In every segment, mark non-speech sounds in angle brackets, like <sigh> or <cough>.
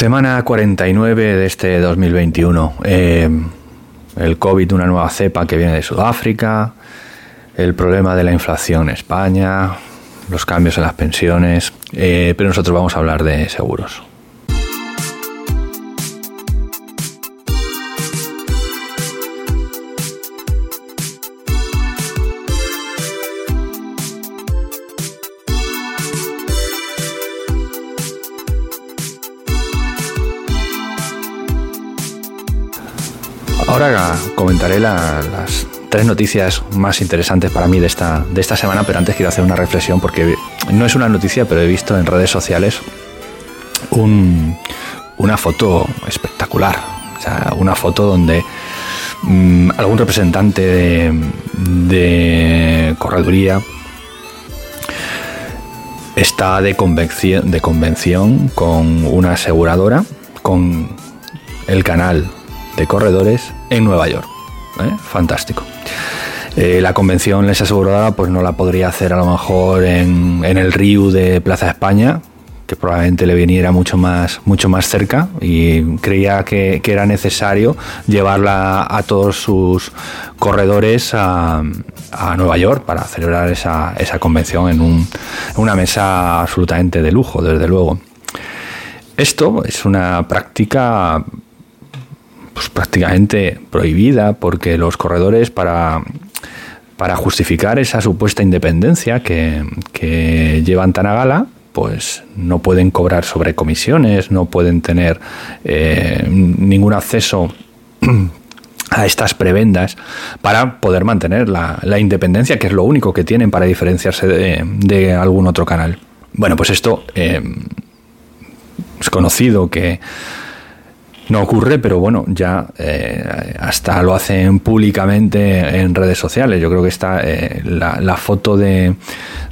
Semana 49 de este 2021. Eh, el COVID, una nueva cepa que viene de Sudáfrica, el problema de la inflación en España, los cambios en las pensiones, eh, pero nosotros vamos a hablar de seguros. Ahora comentaré las tres noticias más interesantes para mí de esta, de esta semana, pero antes quiero hacer una reflexión porque no es una noticia, pero he visto en redes sociales una foto espectacular. O sea, una foto donde mm, algún representante de, de correduría está de convención, de convención con una aseguradora, con el canal de corredores en Nueva York. ¿eh? Fantástico. Eh, la convención les asegurada pues no la podría hacer a lo mejor en, el Río de Plaza España, que probablemente le viniera mucho más, mucho más cerca y creía que, era necesario llevarla a todos sus corredores a, Nueva York para celebrar esa, esa convención en, un, en una mesa absolutamente de lujo, desde luego. Esto es una práctica prácticamente prohibida porque los corredores para, para justificar esa supuesta independencia que, llevan tan a gala, pues no pueden cobrar sobre comisiones, no pueden tener eh, ningún acceso <clears throat> a estas prebendas para poder mantener la, independencia, que es lo único que tienen para diferenciarse de, algún otro canal. Bueno, pues esto eh, es conocido que no ocurre, pero bueno, ya eh, hasta lo hacen públicamente en redes sociales. Yo creo que está eh, la, foto de,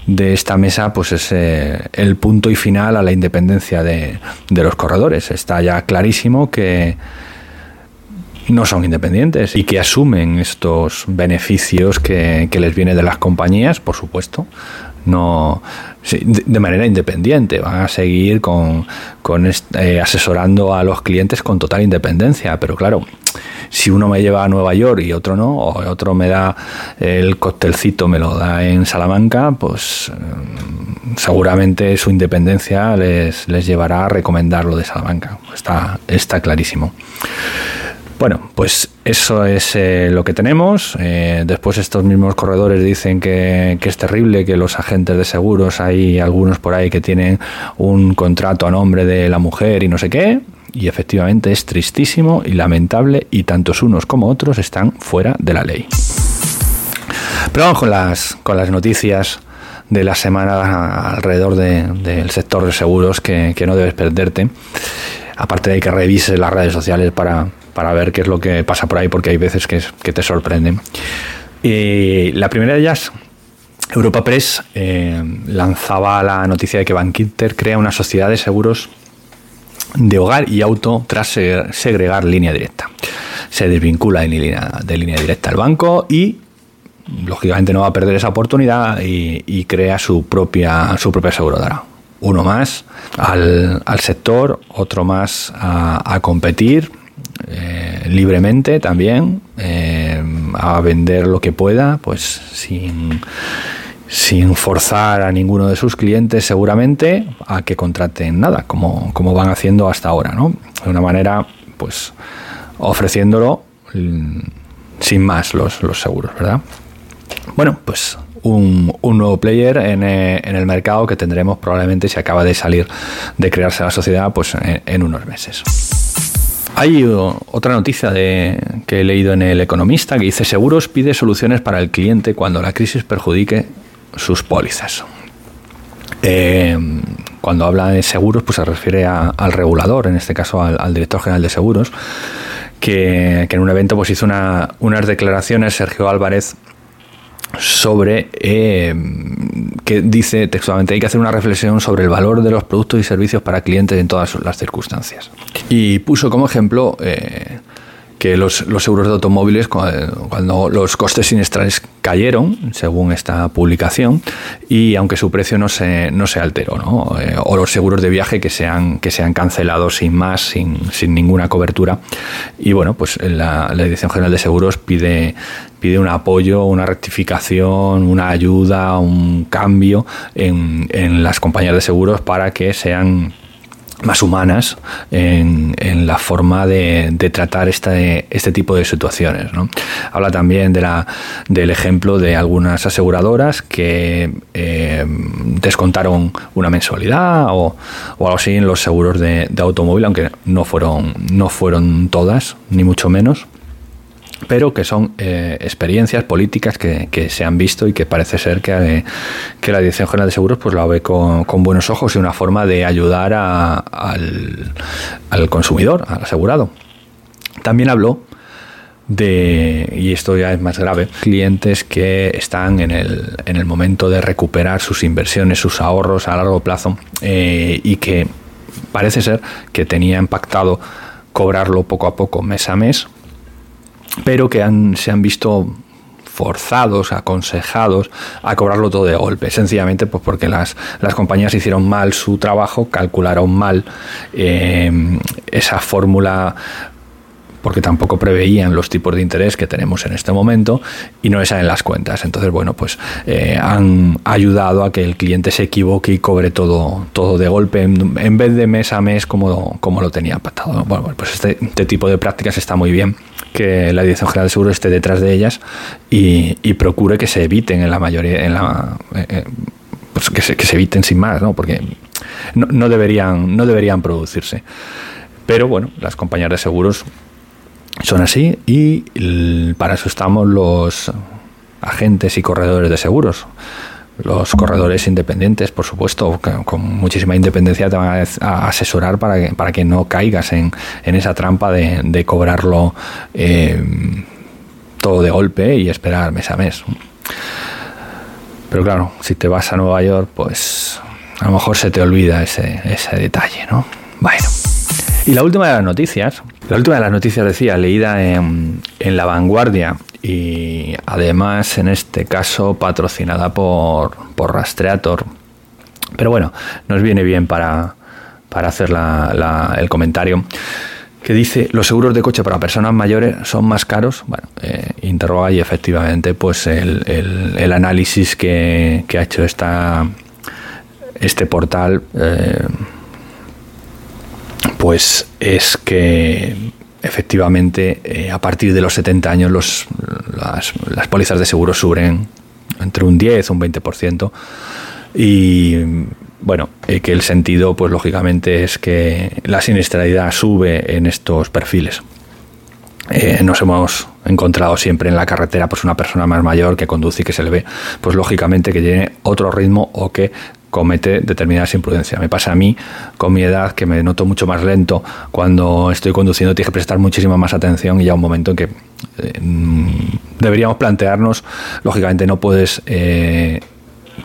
de, esta mesa, pues es eh, el punto y final a la independencia de, de los corredores. Está ya clarísimo que no son independientes y que asumen estos beneficios que, que les viene de las compañías, por supuesto, no de manera independiente, van a seguir con, eh, asesorando a los clientes con total independencia, pero claro, si uno me lleva a Nueva York y otro no, o otro me da el coctelcito, me lo da en Salamanca, pues eh, seguramente su independencia les, les llevará a recomendarlo de Salamanca. Está, está clarísimo. Bueno, pues eso es eh, lo que tenemos. Eh, después estos mismos corredores dicen que, es terrible que los agentes de seguros, hay algunos por ahí que tienen un contrato a nombre de la mujer y no sé qué. Y efectivamente es tristísimo y lamentable y tantos unos como otros están fuera de la ley. Pero vamos con las, con las noticias de la semana alrededor del sector de seguros que, que no debes perderte. Aparte de que revises las redes sociales para, para ver qué es lo que pasa por ahí, porque hay veces que, te sorprenden. Y la primera de ellas, Europa Press, eh, lanzaba la noticia de que Bankinter crea una sociedad de seguros de hogar y auto tras segregar línea directa. Se desvincula de línea, de línea directa al banco y lógicamente no va a perder esa oportunidad y, crea su propia, su propia aseguradora. Uno más al, sector, otro más a competir eh, libremente también, eh, a vender lo que pueda, pues sin, sin forzar a ninguno de sus clientes seguramente a que contraten nada, como, como van haciendo hasta ahora, ¿no? De una manera, pues, ofreciéndolo mm, sin más los, los seguros, ¿verdad? Bueno, pues un, un, nuevo player en, eh, en, el mercado que tendremos probablemente si acaba de salir de crearse la sociedad pues en unos meses. Hay otra noticia de, que he leído en El Economista que dice Seguros pide soluciones para el cliente cuando la crisis perjudique sus pólizas. Eh, cuando habla de seguros, pues se refiere al regulador, en este caso al, director general de seguros, que, en un evento pues hizo unas declaraciones, Sergio Álvarez, sobre eh, que dice textualmente hay que hacer una reflexión sobre el valor de los productos y servicios para clientes en todas las circunstancias. Y puso como ejemplo eh, que los, los, seguros de automóviles, cuando los costes siniestrales cayeron, según esta publicación, y aunque su precio no se, no se alteró, ¿no? Eh, o los seguros de viaje que se han, que se han cancelado sin más, sin, sin ninguna cobertura. Y bueno, pues la, la Dirección General de Seguros pide, pide un apoyo, una rectificación, una ayuda, un cambio en, en las compañías de seguros para que sean más humanas en, la forma de, tratar este, tipo de situaciones. Habla también del ejemplo de algunas aseguradoras que eh, descontaron una mensualidad o, o, algo así en los seguros de, de, automóvil, aunque no fueron, no fueron todas, ni mucho menos pero que son eh, experiencias políticas que, se han visto y que parece ser que, que, la Dirección General de Seguros pues la ve con, buenos ojos y una forma de ayudar al, al, consumidor, al asegurado. También habló de, y esto ya es más grave, clientes que están en el, en el momento de recuperar sus inversiones, sus ahorros a largo plazo eh, y que parece ser que tenía impactado cobrarlo poco a poco, mes a mes, pero que se han visto forzados, aconsejados a cobrarlo todo de golpe, sencillamente pues porque las, las compañías hicieron mal su trabajo, calcularon mal eh, esa fórmula porque tampoco preveían los tipos de interés que tenemos en este momento y no les salen las cuentas. Entonces, bueno, pues eh, han ayudado a que el cliente se equivoque y cobre todo, todo de golpe en, vez de mes a mes como, como lo tenía pactado. Bueno, pues este, este tipo de prácticas está muy bien que la Dirección General de Seguros esté detrás de ellas y, procure que se eviten en la mayoría, en la, eh, eh, pues que, se, que, se, eviten sin más, ¿no? porque no, no, deberían, no deberían producirse. Pero bueno, las compañías de seguros son así y para eso estamos los agentes y corredores de seguros los corredores independientes, por supuesto, con muchísima independencia te van a asesorar para que, para que no caigas en, esa trampa de, cobrarlo eh, todo de golpe y esperar mes a mes. Pero claro, si te vas a Nueva York, pues a lo mejor se te olvida ese, ese detalle, ¿no? Bueno. Y la última de las noticias, la última de las noticias decía, leída en, en La Vanguardia y además en este caso patrocinada por, por Rastreator. Pero bueno, nos viene bien para, para hacer el comentario que dice los seguros de coche para personas mayores son más caros. Bueno, eh, interroga y efectivamente pues el, el, análisis que, que, ha hecho esta, este portal eh, pues es que efectivamente, eh, a partir de los 70 años los, las, pólizas de seguro suben entre un 10 o un 20%. Y bueno, eh, que el sentido, pues lógicamente, es que la siniestralidad sube en estos perfiles. Eh, nos hemos encontrado siempre en la carretera pues una persona más mayor que conduce y que se le ve pues lógicamente que tiene otro ritmo o que comete determinadas imprudencias. Me pasa a mí con mi edad que me noto mucho más lento cuando estoy conduciendo, tienes que prestar muchísima más atención y ya un momento en que eh, mm, deberíamos plantearnos, lógicamente no puedes eh,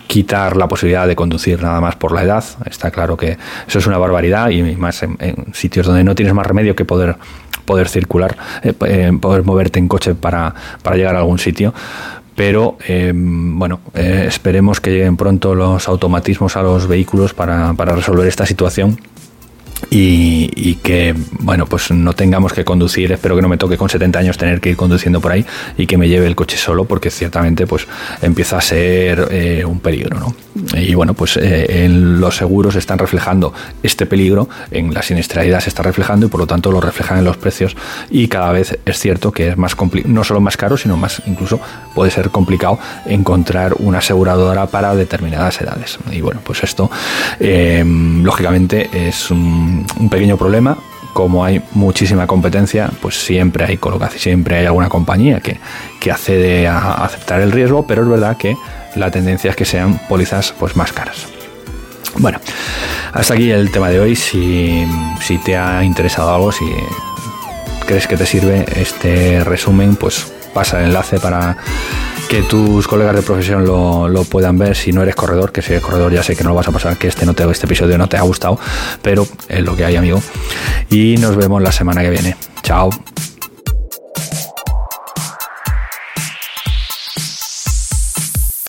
quitar la posibilidad de conducir nada más por la edad, está claro que eso es una barbaridad y más en, sitios donde no tienes más remedio que poder poder circular, eh, poder moverte en coche para, para llegar a algún sitio, pero eh, bueno, eh, esperemos que lleguen pronto los automatismos a los vehículos para, para resolver esta situación y, que, bueno, pues no tengamos que conducir, espero que no me toque con 70 años tener que ir conduciendo por ahí y que me lleve el coche solo, porque ciertamente pues empieza a ser eh, un peligro, ¿no? Y bueno, pues eh, en los seguros están reflejando este peligro, en la siniestralidad se está reflejando y por lo tanto lo reflejan en los precios y cada vez es cierto que es más no solo más caro, sino más incluso puede ser complicado encontrar una aseguradora para determinadas edades. Y bueno, pues esto eh, lógicamente es un un pequeño problema. Como hay muchísima competencia, pues siempre hay colocación, siempre hay alguna compañía que, que accede a aceptar el riesgo, pero es verdad que la tendencia es que sean pólizas pues, más caras. Bueno, hasta aquí el tema de hoy. Si, si te ha interesado algo, si crees que te sirve este resumen, pues pasa el enlace para que tus colegas de profesión lo, puedan ver si no eres corredor, que si eres corredor ya sé que no lo vas a pasar, que este, no te, este episodio no te ha gustado, pero es lo que hay amigo. Y nos vemos la semana que viene. Chao.